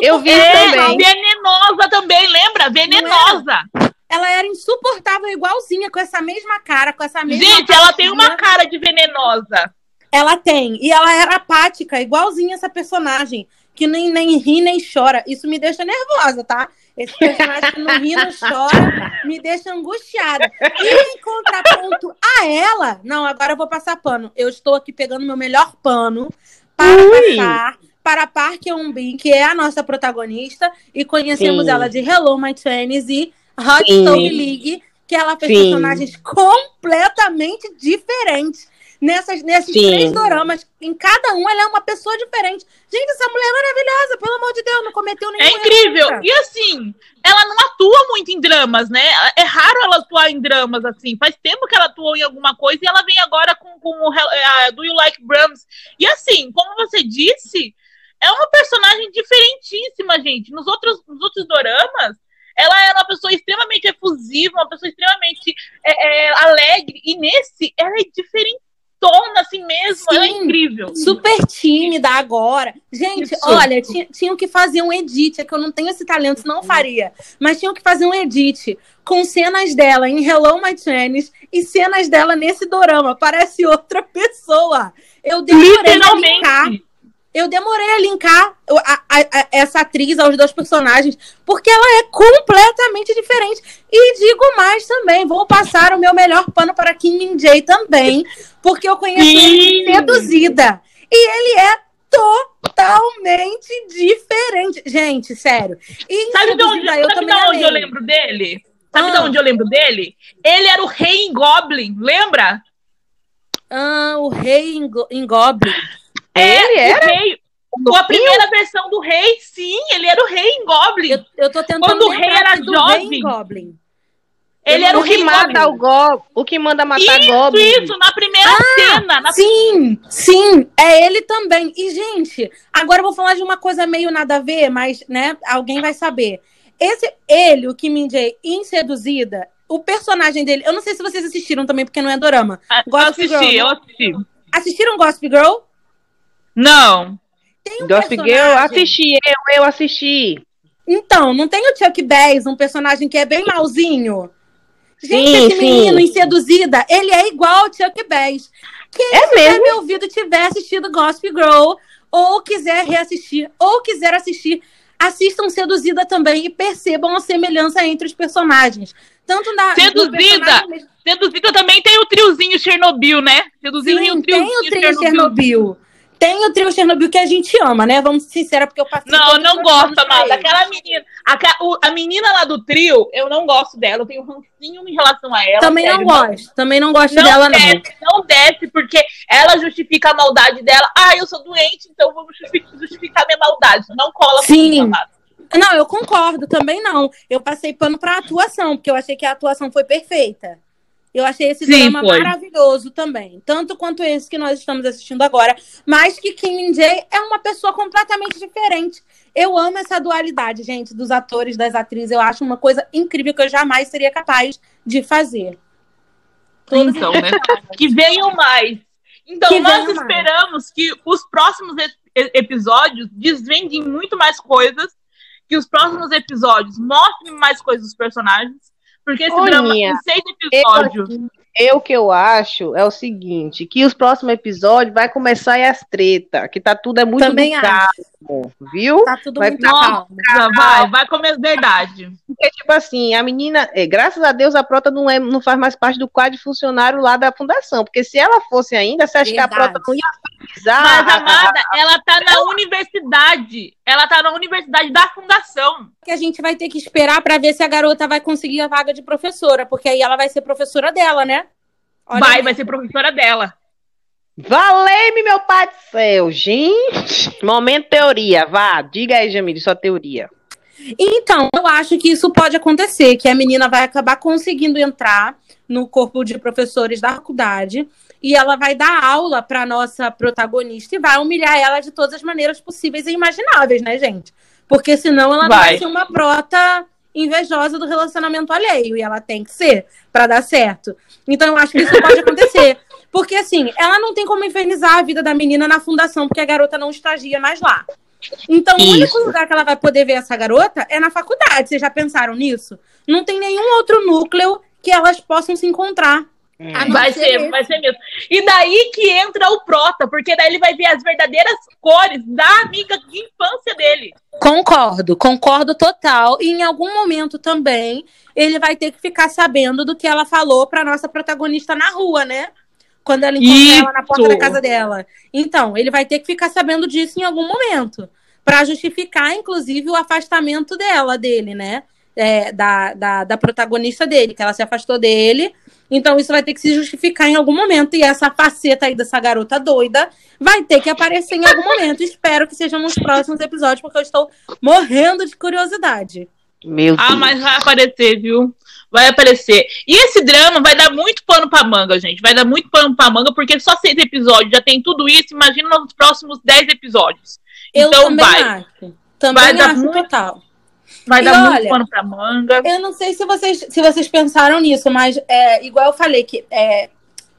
Eu vi é, também. Venenosa também, lembra? Venenosa. Ela era insuportável, igualzinha, com essa mesma cara, com essa mesma. Gente, ela tem uma cara de venenosa. Ela tem. E ela era apática, igualzinha essa personagem, que nem, nem ri nem chora. Isso me deixa nervosa, tá? Esse personagem que não ri, não chora, me deixa angustiada. E em contraponto a ela, não, agora eu vou passar pano. Eu estou aqui pegando meu melhor pano para Ui. passar para Park Eun-bin, que é a nossa protagonista, e conhecemos Sim. ela de Hello My Chinese e Hot Stove League, que ela fez Sim. personagens completamente diferentes nessas, nesses Sim. três doramas. Em cada um, ela é uma pessoa diferente. Gente, essa mulher é maravilhosa, pelo amor de Deus, não cometeu nenhum É incrível. E assim, ela não atua muito em dramas, né? É raro ela atuar em dramas, assim. Faz tempo que ela atuou em alguma coisa e ela vem agora com, com o uh, Do You Like Brahms. E assim, como você disse, é uma personagem diferentíssima, gente. Nos outros, nos outros doramas, ela era uma pessoa extremamente efusiva, uma pessoa extremamente é, é, alegre. E nesse, ela é diferente tona assim mesmo, Sim, ela é incrível. Super tímida agora. Gente, Isso. olha, tinham que fazer um edit, é que eu não tenho esse talento, não faria. Mas tinham que fazer um edit com cenas dela em Hello My Chinese e cenas dela nesse dorama. Parece outra pessoa. Eu demorei Literalmente. Eu demorei a linkar a, a, a, essa atriz aos dois personagens, porque ela é completamente diferente. E digo mais também, vou passar o meu melhor pano para Kim Min Jae também, porque eu conheci ele seduzida. E ele é totalmente diferente. Gente, sério. E sabe de onde, eu, sabe de onde eu lembro dele? Sabe ah. de onde eu lembro dele? Ele era o rei em Goblin, lembra? Ah, o rei em, Go em Goblin. É, ele era? Rei, a primeira versão do rei, sim, ele era o rei em Goblin. Eu, eu tô tentando Quando o rei era jovem. Goblin. Ele era o, que mata o Goblin. O que manda matar isso, Goblin. Isso, na primeira ah, cena. Na... Sim, sim, é ele também. E, gente, agora eu vou falar de uma coisa meio nada a ver, mas, né, alguém vai saber. Esse, ele, o Kim Jae, em Seduzida, o personagem dele, eu não sei se vocês assistiram também, porque não é dorama. Ah, eu assisti, Girl, eu assisti. Assistiram Gossip Girl? Não. Tem um Gossip personagem... Girl, assisti, eu, eu assisti. Então, não tem o Chuck Bass, um personagem que é bem malzinho? Gente, sim, esse menino em Seduzida, ele é igual ao Chuck Bass. Quem é tiver me ouvido tiver assistido Gossip Girl, ou quiser reassistir, ou quiser assistir, assistam Seduzida também e percebam a semelhança entre os personagens. Tanto na Seduzida! Seduzida também tem o triozinho Chernobyl, né? Seduzida Sim, tem o trio Chernobyl. Chernobyl. Tem o trio Chernobyl que a gente ama, né? Vamos ser sinceros, porque eu passei. Não, não gosto, amada. Aquela menina. A, a, menina lá do trio, eu não gosto dela. Eu tenho um rancinho em relação a ela. Também sério, não gosto. Também não gosto não dela, desce, não. Não desce, porque ela justifica a maldade dela. Ah, eu sou doente, então vou justificar a minha maldade. Não cola Sim. Não, eu concordo, também não. Eu passei pano pra atuação, porque eu achei que a atuação foi perfeita. Eu achei esse Sim, drama foi. maravilhoso também. Tanto quanto esse que nós estamos assistindo agora. Mas que Kim Min Jae é uma pessoa completamente diferente. Eu amo essa dualidade, gente, dos atores, das atrizes. Eu acho uma coisa incrível que eu jamais seria capaz de fazer. Todos então, né? que venham mais. Então, que nós esperamos mais. que os próximos episódios desvendem muito mais coisas, que os próximos episódios mostrem mais coisas dos personagens, porque esse Olha, drama em seis episódios. Eu, que eu acho é o seguinte, que os próximos episódios vai começar as treta, que tá tudo é muito Também calmo, viu? Tá tudo vai muito calmo. Vai, vai comer verdade. Porque, tipo assim, a menina, é, graças a Deus, a Prota não, é, não faz mais parte do quadro de funcionário lá da fundação, porque se ela fosse ainda, você acha verdade. que a Prota não ia precisar? Mas, amada, ela tá na universidade, ela tá na universidade da fundação. Que a gente vai ter que esperar para ver se a garota vai conseguir a vaga de professora, porque aí ela vai ser professora dela, né? Olha vai, aí. vai ser professora dela. Valei-me, meu pai do céu. Gente, momento teoria. Vá, diga aí, Jamile, sua teoria. Então, eu acho que isso pode acontecer, que a menina vai acabar conseguindo entrar no corpo de professores da faculdade e ela vai dar aula para nossa protagonista e vai humilhar ela de todas as maneiras possíveis e imagináveis, né, gente? Porque senão ela vai, vai ser uma prota invejosa do relacionamento alheio e ela tem que ser para dar certo. Então eu acho que isso pode acontecer. Porque assim, ela não tem como infernizar a vida da menina na fundação, porque a garota não estagia mais lá. Então, isso. o único lugar que ela vai poder ver essa garota é na faculdade. Vocês já pensaram nisso? Não tem nenhum outro núcleo que elas possam se encontrar. Hum. Vai ser, ser vai ser mesmo. E daí que entra o Prota, porque daí ele vai ver as verdadeiras cores da amiga de infância dele. Concordo, concordo total. E em algum momento também ele vai ter que ficar sabendo do que ela falou para nossa protagonista na rua, né? Quando ela encontra Isso. ela na porta da casa dela. Então, ele vai ter que ficar sabendo disso em algum momento. para justificar, inclusive, o afastamento dela, dele, né? É, da, da, da protagonista dele, que ela se afastou dele então isso vai ter que se justificar em algum momento. E essa faceta aí dessa garota doida vai ter que aparecer em algum momento. Espero que seja nos próximos episódios, porque eu estou morrendo de curiosidade. Meu ah, mas vai aparecer, viu? Vai aparecer. E esse drama vai dar muito pano pra manga, gente. Vai dar muito pano pra manga, porque só seis episódios já tem tudo isso. Imagina nos próximos dez episódios. Eu então também vai. Acho. Também vai dar muito... total. Vai e dar olha, muito pano pra manga. Eu não sei se vocês, se vocês pensaram nisso, mas é, igual eu falei que. É,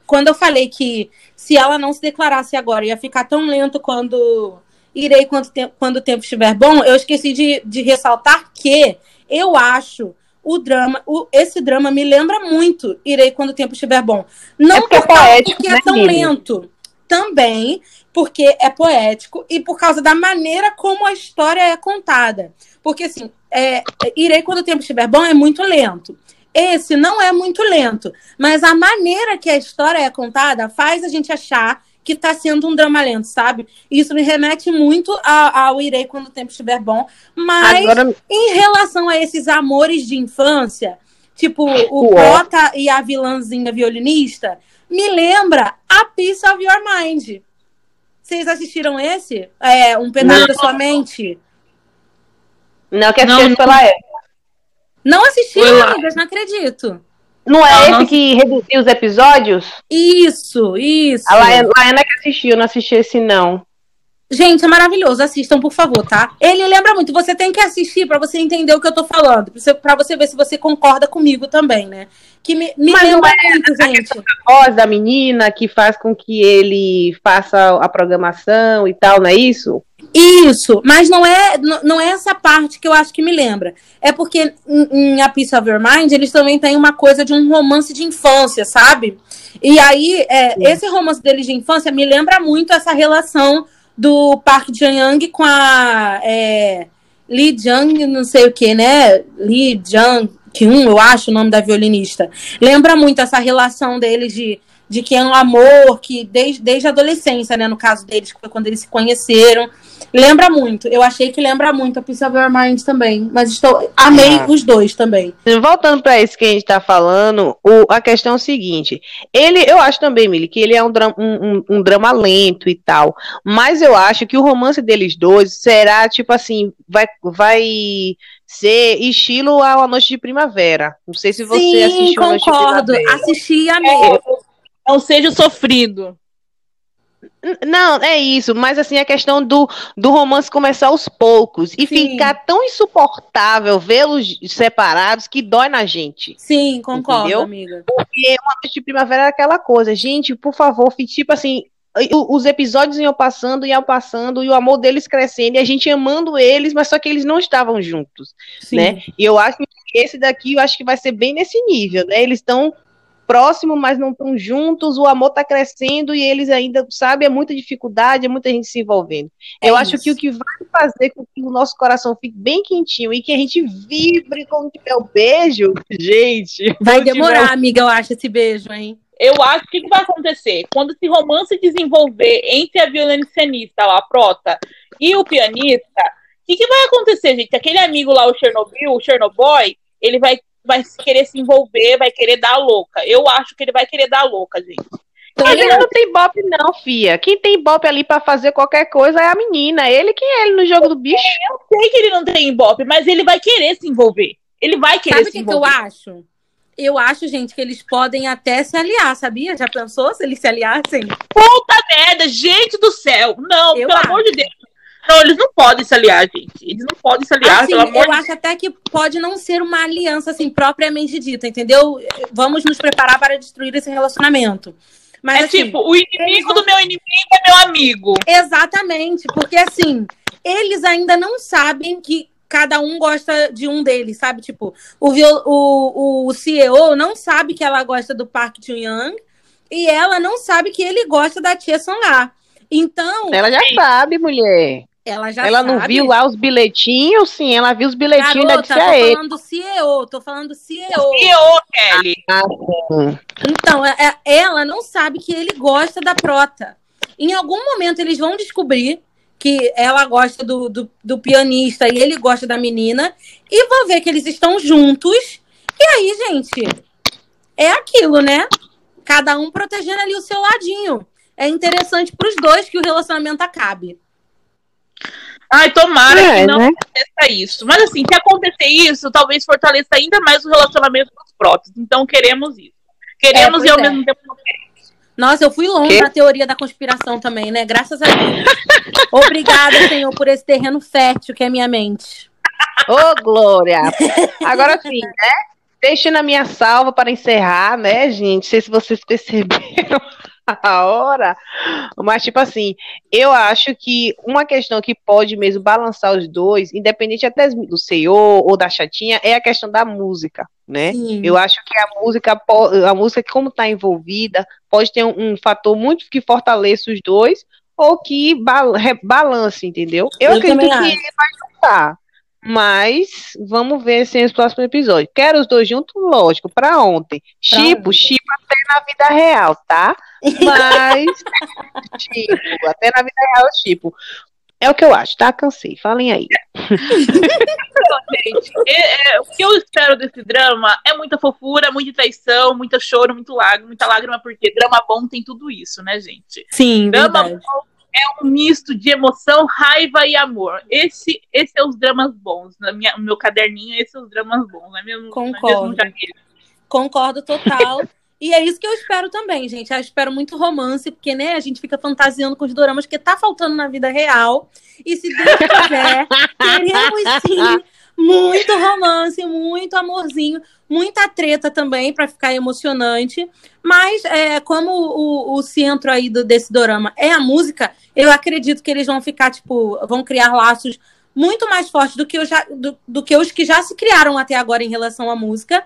quando eu falei que se ela não se declarasse agora ia ficar tão lento quando irei quando, te, quando o tempo estiver bom, eu esqueci de, de ressaltar que eu acho o drama, o, esse drama me lembra muito Irei quando o tempo estiver bom. Não é porque, é por causa, poético, porque é né, é tão lento. Também porque é poético e por causa da maneira como a história é contada. Porque, assim, é, Irei Quando o Tempo Estiver Bom é muito lento. Esse não é muito lento, mas a maneira que a história é contada faz a gente achar que está sendo um drama lento, sabe? Isso me remete muito ao, Irei Quando o Tempo Estiver Bom. Mas, Agora... em relação a esses amores de infância, tipo o Prota e a vilãzinha violinista, me lembra A Piece of Your Mind. Vocês assistiram esse? É, Um Pedaço da Sua Mente? Não, que assistiu pela época. Não assistiram, amigas, não acredito. Não é esse não... que reduziu os episódios? Isso, isso. A Laiana que assistiu, não assisti esse não. Gente, é maravilhoso. Assistam, por favor, tá? Ele lembra muito. Você tem que assistir para você entender o que eu tô falando. para você ver se você concorda comigo também, né? Que me, me Mas lembra é muito, gente. A voz da menina que faz com que ele faça a programação e tal, não é isso? Isso, mas não é, não é essa parte que eu acho que me lembra. É porque em, em A Piece of Your Mind eles também têm uma coisa de um romance de infância, sabe? E aí, é, esse romance deles de infância me lembra muito essa relação do Park Jang com a é, Lee Jung, não sei o que, né? Lee Jung Kyun, eu acho o nome da violinista. Lembra muito essa relação deles de de que é um amor que desde, desde a adolescência, né, no caso deles, que foi quando eles se conheceram. Lembra muito. Eu achei que lembra muito a Piece of Your Mind também. Mas estou amei ah. os dois também. Voltando para isso que a gente está falando, o, a questão é o seguinte. Ele, eu acho também, Mili, que ele é um, um, um, um drama lento e tal. Mas eu acho que o romance deles dois será, tipo assim, vai, vai ser estilo a Noite de Primavera. Não sei se você Sim, assistiu concordo. A Noite de Primavera. Assisti a é, Não seja sofrido. Não, é isso, mas assim, a questão do, do romance começar aos poucos e Sim. ficar tão insuportável vê-los separados que dói na gente. Sim, concordo, entendeu? amiga. Porque uma noite de primavera era aquela coisa, gente, por favor, tipo assim, os episódios iam passando, iam passando, e o amor deles crescendo, e a gente amando eles, mas só que eles não estavam juntos, Sim. né? E eu acho que esse daqui, eu acho que vai ser bem nesse nível, né? Eles estão próximo, mas não estão juntos, o amor está crescendo e eles ainda, sabe, é muita dificuldade, é muita gente se envolvendo. É eu isso. acho que o que vai fazer com que o nosso coração fique bem quentinho e que a gente vibre quando tiver o beijo, gente. Vai demorar, tiver... amiga, eu acho, esse beijo, hein? Eu acho que o que vai acontecer? Quando esse romance desenvolver entre a violonicenista lá, a prota, e o pianista, o que, que vai acontecer, gente? Aquele amigo lá, o Chernobyl, o Chernobyl, ele vai vai querer se envolver, vai querer dar louca. Eu acho que ele vai querer dar louca, gente. Ele não tem bop, não, fia. Quem tem bop ali para fazer qualquer coisa é a menina. Ele que é ele no jogo do bicho. Eu sei que ele não tem bop, mas ele vai querer se envolver. Ele vai querer Sabe se envolver. Sabe o que eu acho? Eu acho, gente, que eles podem até se aliar, sabia? Já pensou se eles se aliassem? Puta merda, gente do céu! Não, eu pelo acho. amor de Deus. Não, eles não podem se aliar, gente. Eles não podem se aliar. Assim, eu acho até que pode não ser uma aliança, assim, propriamente dita, entendeu? Vamos nos preparar para destruir esse relacionamento. Mas, é assim, tipo, o inimigo do meu inimigo é meu amigo. Exatamente, porque assim, eles ainda não sabem que cada um gosta de um deles, sabe? Tipo, o, o, o CEO não sabe que ela gosta do Park Jun-young e ela não sabe que ele gosta da Tia Song-ah. Então. Ela já sabe, mulher. Ela já ela sabe. não viu lá os bilhetinhos, sim, ela viu os bilhetinhos Garota, da tô ele. falando CEO, tô falando CEO. CEO, Kelly. Ah, então, é, é, ela não sabe que ele gosta da prota. Em algum momento eles vão descobrir que ela gosta do, do, do pianista e ele gosta da menina, e vão ver que eles estão juntos. E aí, gente, é aquilo, né? Cada um protegendo ali o seu ladinho. É interessante para os dois que o relacionamento acabe. Ai, tomara é, que não né? aconteça isso. Mas assim, se acontecer isso, talvez fortaleça ainda mais o relacionamento dos próprios. Então queremos isso. Queremos é, e ao é. mesmo tempo não queremos. Nossa, eu fui longe que? na teoria da conspiração também, né? Graças a Deus. Obrigada, Senhor, por esse terreno fértil que é minha mente. Ô, oh, Glória! Agora sim, né? Deixando a minha salva para encerrar, né, gente? Não sei se vocês perceberam a hora. Mas, tipo assim, eu acho que uma questão que pode mesmo balançar os dois, independente até do CEO ou da chatinha, é a questão da música, né? Sim. Eu acho que a música, a música, como está envolvida, pode ter um, um, fator muito que fortaleça os dois ou que balance, entendeu? Eu, eu acredito que ele vai juntar. Mas vamos ver se nos próximos episódios. Quero os dois juntos, lógico, para ontem. Chipo, chipo até na vida real, tá? Mas, tipo, até na vida real, tipo. É o que eu acho, tá? Cansei. Falem aí. gente, é, é, o que eu espero desse drama é muita fofura, muita traição, muita choro, muito lágrima, muita lágrima, porque drama bom tem tudo isso, né, gente? Sim, drama verdade. bom é um misto de emoção, raiva e amor. Esse, esse é os dramas bons. Na minha, no meu caderninho, esses são os dramas bons, não é mesmo? Concordo. Não é Concordo total. E é isso que eu espero também, gente. Eu espero muito romance, porque, né, a gente fica fantasiando com os doramas que tá faltando na vida real. E se Deus quiser, teremos sim muito romance, muito amorzinho, muita treta também para ficar emocionante. Mas é, como o, o centro aí do, desse dorama é a música, eu acredito que eles vão ficar, tipo, vão criar laços muito mais fortes do que, já, do, do que os que já se criaram até agora em relação à música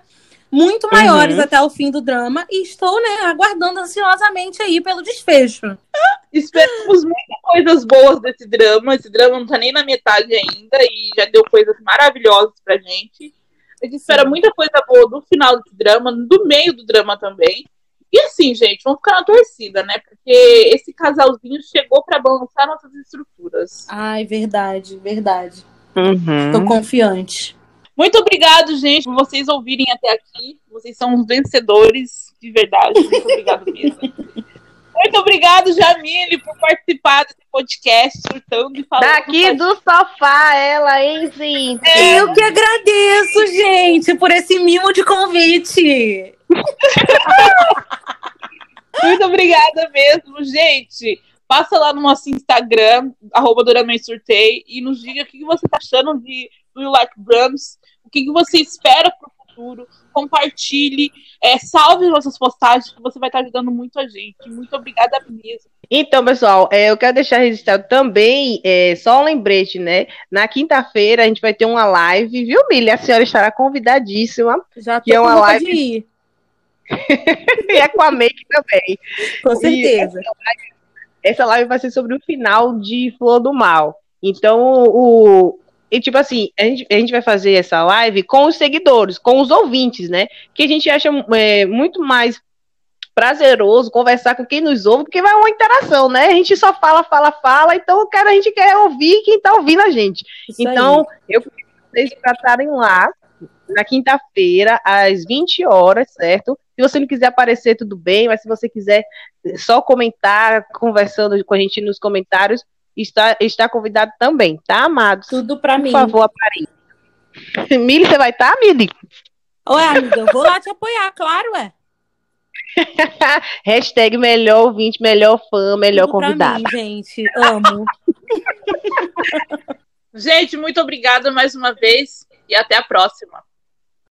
muito maiores uhum. até o fim do drama e estou, né, aguardando ansiosamente aí pelo desfecho. Esperamos muitas coisas boas desse drama. Esse drama não tá nem na metade ainda e já deu coisas maravilhosas pra gente. A gente espera muita coisa boa do final desse drama, do meio do drama também. E assim, gente, vamos ficar na torcida, né? Porque esse casalzinho chegou para balançar nossas estruturas. Ai, verdade, verdade. Uhum. Tô confiante. Muito obrigado, gente, por vocês ouvirem até aqui. Vocês são os vencedores, de verdade. Muito obrigado mesmo. Muito obrigado, Jamile, por participar desse podcast, surtando e falando. Daqui do sofá, ela, hein, sim. É. Eu que agradeço, gente, por esse mimo de convite. Muito obrigada mesmo, gente. Passa lá no nosso Instagram, arroba Sorteio, e nos diga o que você tá achando de Do You Like Brahms, o que você espera pro futuro. Compartilhe, é, salve nossas postagens, que você vai estar ajudando muito a gente. Muito obrigada mesmo. Então, pessoal, é, eu quero deixar registrado também, é, só um lembrete, né? Na quinta-feira a gente vai ter uma live, viu, Milha? A senhora estará convidadíssima. Já tô que é uma live. de ir. e é com a Make também. Com certeza. Essa live vai ser sobre o final de Flor do Mal. Então, o. E, tipo assim, a gente, a gente vai fazer essa live com os seguidores, com os ouvintes, né? Que a gente acha é, muito mais prazeroso conversar com quem nos ouve, porque vai uma interação, né? A gente só fala, fala, fala, então cara, a gente quer ouvir quem tá ouvindo a gente. Isso então, eu pedi pra vocês pra estarem lá na quinta-feira, às 20 horas, certo? Se você não quiser aparecer, tudo bem, mas se você quiser só comentar, conversando com a gente nos comentários, está, está convidado também, tá, amados? Tudo pra Por mim. favor, apareça. Mili, você vai estar, Mili? Ué, amiga, eu vou lá te apoiar, claro, ué. Hashtag melhor ouvinte, melhor fã, melhor Tudo pra convidado. mim, gente. Amo. Gente, muito obrigada mais uma vez e até a próxima.